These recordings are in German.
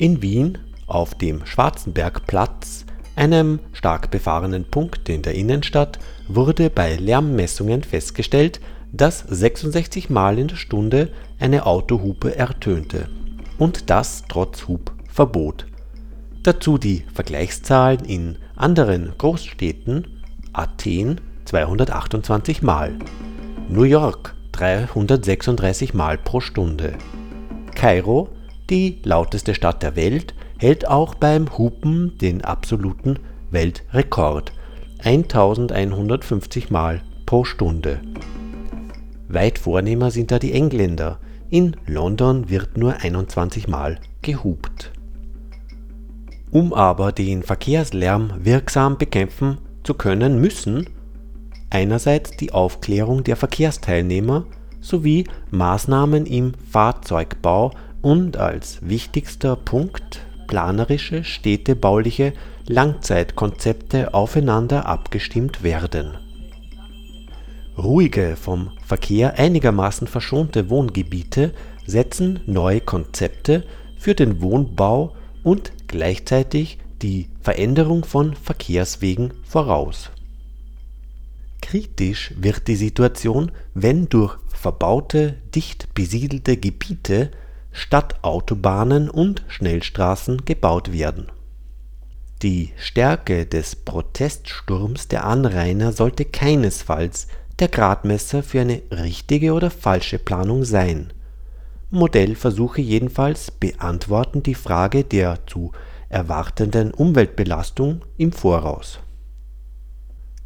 In Wien auf dem Schwarzenbergplatz, einem stark befahrenen Punkt in der Innenstadt, wurde bei Lärmmessungen festgestellt, dass 66 Mal in der Stunde eine Autohupe ertönte. Und das trotz Hupverbot. Dazu die Vergleichszahlen in anderen Großstädten: Athen 228 Mal, New York 336 Mal pro Stunde, Kairo die lauteste Stadt der Welt hält auch beim Hupen den absoluten Weltrekord. (1150 Mal pro Stunde). Weit vornehmer sind da die Engländer, in London wird nur 21 Mal gehupt. Um aber den Verkehrslärm wirksam bekämpfen zu können, müssen einerseits die Aufklärung der Verkehrsteilnehmer sowie Maßnahmen im Fahrzeugbau und als wichtigster Punkt planerische städtebauliche Langzeitkonzepte aufeinander abgestimmt werden. Ruhige, vom Verkehr einigermaßen verschonte Wohngebiete setzen neue Konzepte für den Wohnbau und gleichzeitig die Veränderung von Verkehrswegen voraus. Kritisch wird die Situation, wenn durch verbaute, dicht besiedelte Gebiete Stadtautobahnen und Schnellstraßen gebaut werden. Die Stärke des Proteststurms der Anrainer sollte keinesfalls der Gradmesser für eine richtige oder falsche Planung sein. Modellversuche jedenfalls beantworten die Frage der zu erwartenden Umweltbelastung im Voraus.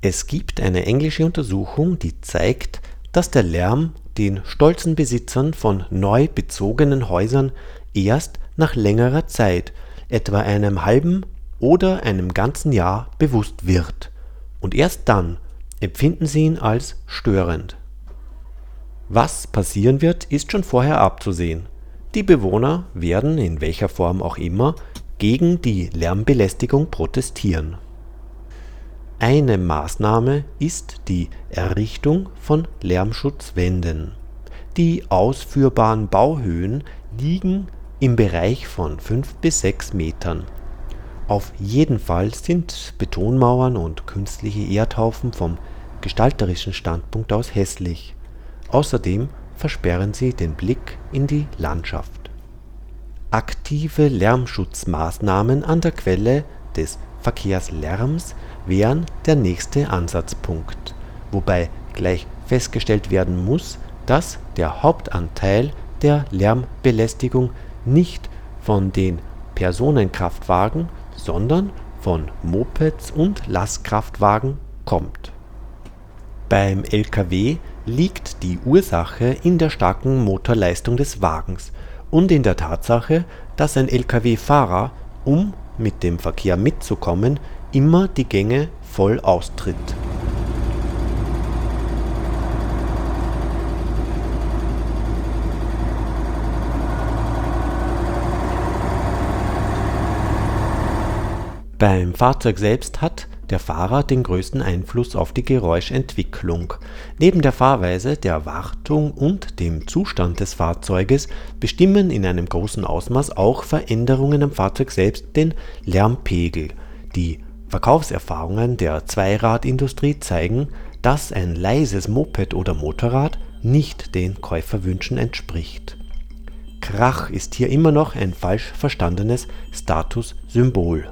Es gibt eine englische Untersuchung, die zeigt, dass der Lärm den stolzen Besitzern von neu bezogenen Häusern erst nach längerer Zeit, etwa einem halben oder einem ganzen Jahr, bewusst wird, und erst dann empfinden sie ihn als störend. Was passieren wird, ist schon vorher abzusehen. Die Bewohner werden, in welcher Form auch immer, gegen die Lärmbelästigung protestieren eine Maßnahme ist die Errichtung von Lärmschutzwänden. Die ausführbaren Bauhöhen liegen im Bereich von 5 bis 6 Metern. Auf jeden Fall sind Betonmauern und künstliche Erdhaufen vom gestalterischen Standpunkt aus hässlich. Außerdem versperren sie den Blick in die Landschaft. Aktive Lärmschutzmaßnahmen an der Quelle des Verkehrslärms wären der nächste Ansatzpunkt, wobei gleich festgestellt werden muss, dass der Hauptanteil der Lärmbelästigung nicht von den Personenkraftwagen, sondern von Mopeds und Lastkraftwagen kommt. Beim Lkw liegt die Ursache in der starken Motorleistung des Wagens und in der Tatsache, dass ein Lkw-Fahrer, um mit dem Verkehr mitzukommen, immer die Gänge voll austritt. Beim Fahrzeug selbst hat der Fahrer den größten Einfluss auf die Geräuschentwicklung. Neben der Fahrweise, der Wartung und dem Zustand des Fahrzeuges bestimmen in einem großen Ausmaß auch Veränderungen am Fahrzeug selbst den Lärmpegel. Die Verkaufserfahrungen der Zweiradindustrie zeigen, dass ein leises Moped oder Motorrad nicht den Käuferwünschen entspricht. Krach ist hier immer noch ein falsch verstandenes Statussymbol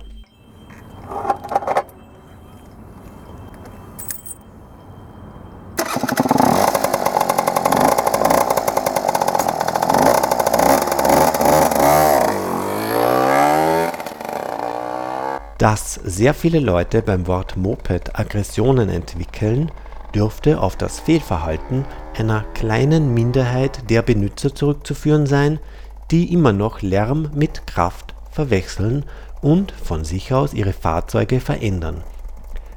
Dass sehr viele Leute beim Wort Moped Aggressionen entwickeln, dürfte auf das Fehlverhalten einer kleinen Minderheit der Benutzer zurückzuführen sein, die immer noch Lärm mit Kraft verwechseln und von sich aus ihre Fahrzeuge verändern.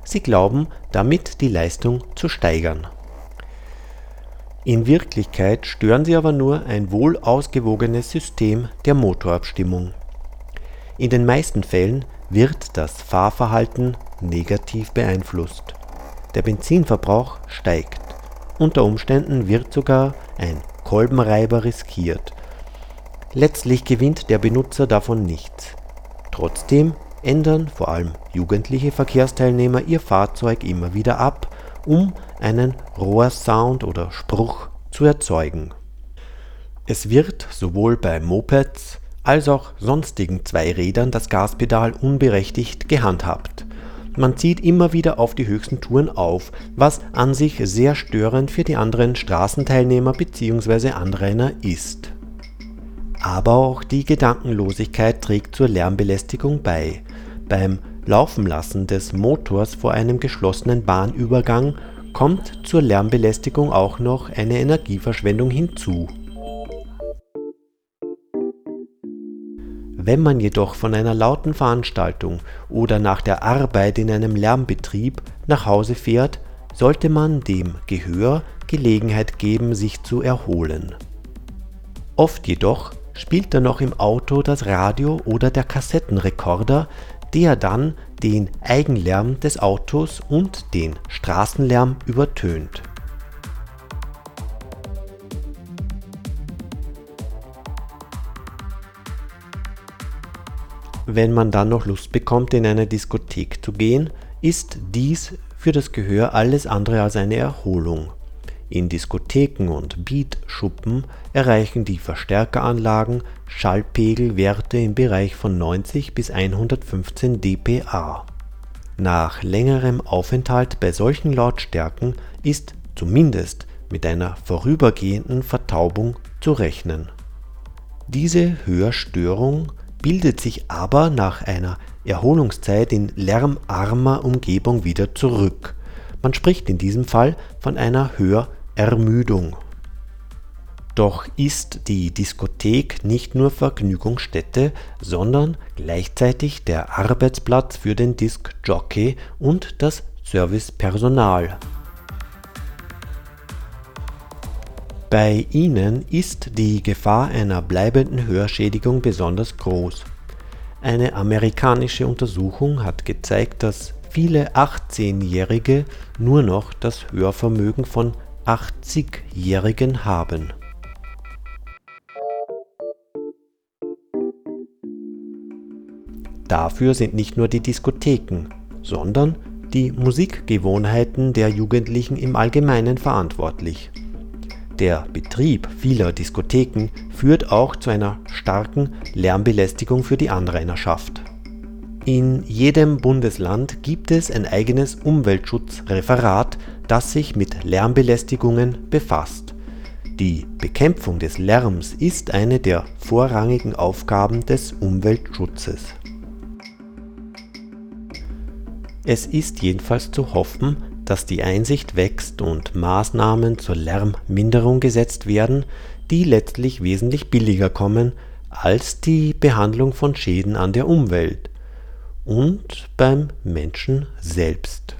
Sie glauben, damit die Leistung zu steigern. In Wirklichkeit stören sie aber nur ein wohl ausgewogenes System der Motorabstimmung. In den meisten Fällen wird das Fahrverhalten negativ beeinflusst. Der Benzinverbrauch steigt. Unter Umständen wird sogar ein Kolbenreiber riskiert. Letztlich gewinnt der Benutzer davon nichts. Trotzdem ändern vor allem jugendliche Verkehrsteilnehmer ihr Fahrzeug immer wieder ab, um einen Rohrsound oder Spruch zu erzeugen. Es wird sowohl bei Mopeds als auch sonstigen Zweirädern das Gaspedal unberechtigt gehandhabt. Man zieht immer wieder auf die höchsten Touren auf, was an sich sehr störend für die anderen Straßenteilnehmer bzw. Anrainer ist. Aber auch die Gedankenlosigkeit trägt zur Lärmbelästigung bei. Beim Laufenlassen des Motors vor einem geschlossenen Bahnübergang kommt zur Lärmbelästigung auch noch eine Energieverschwendung hinzu Wenn man jedoch von einer lauten Veranstaltung oder nach der Arbeit in einem Lärmbetrieb nach Hause fährt, sollte man dem Gehör Gelegenheit geben, sich zu erholen. Oft jedoch spielt dann noch im Auto das Radio oder der Kassettenrekorder, der dann den Eigenlärm des Autos und den Straßenlärm übertönt Wenn man dann noch Lust bekommt, in eine Diskothek zu gehen, ist dies für das Gehör alles andere als eine Erholung. In Diskotheken und Beatschuppen erreichen die Verstärkeranlagen Schallpegelwerte im Bereich von 90 bis 115 dPa. Nach längerem Aufenthalt bei solchen Lautstärken ist zumindest mit einer vorübergehenden Vertaubung zu rechnen. Diese Hörstörung bildet sich aber nach einer Erholungszeit in lärmarmer Umgebung wieder zurück. Man spricht in diesem Fall von einer Hörermüdung. Doch ist die Diskothek nicht nur Vergnügungsstätte, sondern gleichzeitig der Arbeitsplatz für den Diskjockey und das Servicepersonal Bei ihnen ist die Gefahr einer bleibenden Hörschädigung besonders groß. Eine amerikanische Untersuchung hat gezeigt, dass viele 18-Jährige nur noch das Hörvermögen von 80-Jährigen haben. Dafür sind nicht nur die Diskotheken, sondern die Musikgewohnheiten der Jugendlichen im Allgemeinen verantwortlich der Betrieb vieler Diskotheken führt auch zu einer starken Lärmbelästigung für die Anrainerschaft. In jedem Bundesland gibt es ein eigenes Umweltschutzreferat, das sich mit Lärmbelästigungen befasst. Die Bekämpfung des Lärms ist eine der vorrangigen Aufgaben des Umweltschutzes. Es ist jedenfalls zu hoffen dass die Einsicht wächst und Maßnahmen zur Lärmminderung gesetzt werden, die letztlich wesentlich billiger kommen als die Behandlung von Schäden an der Umwelt und beim Menschen selbst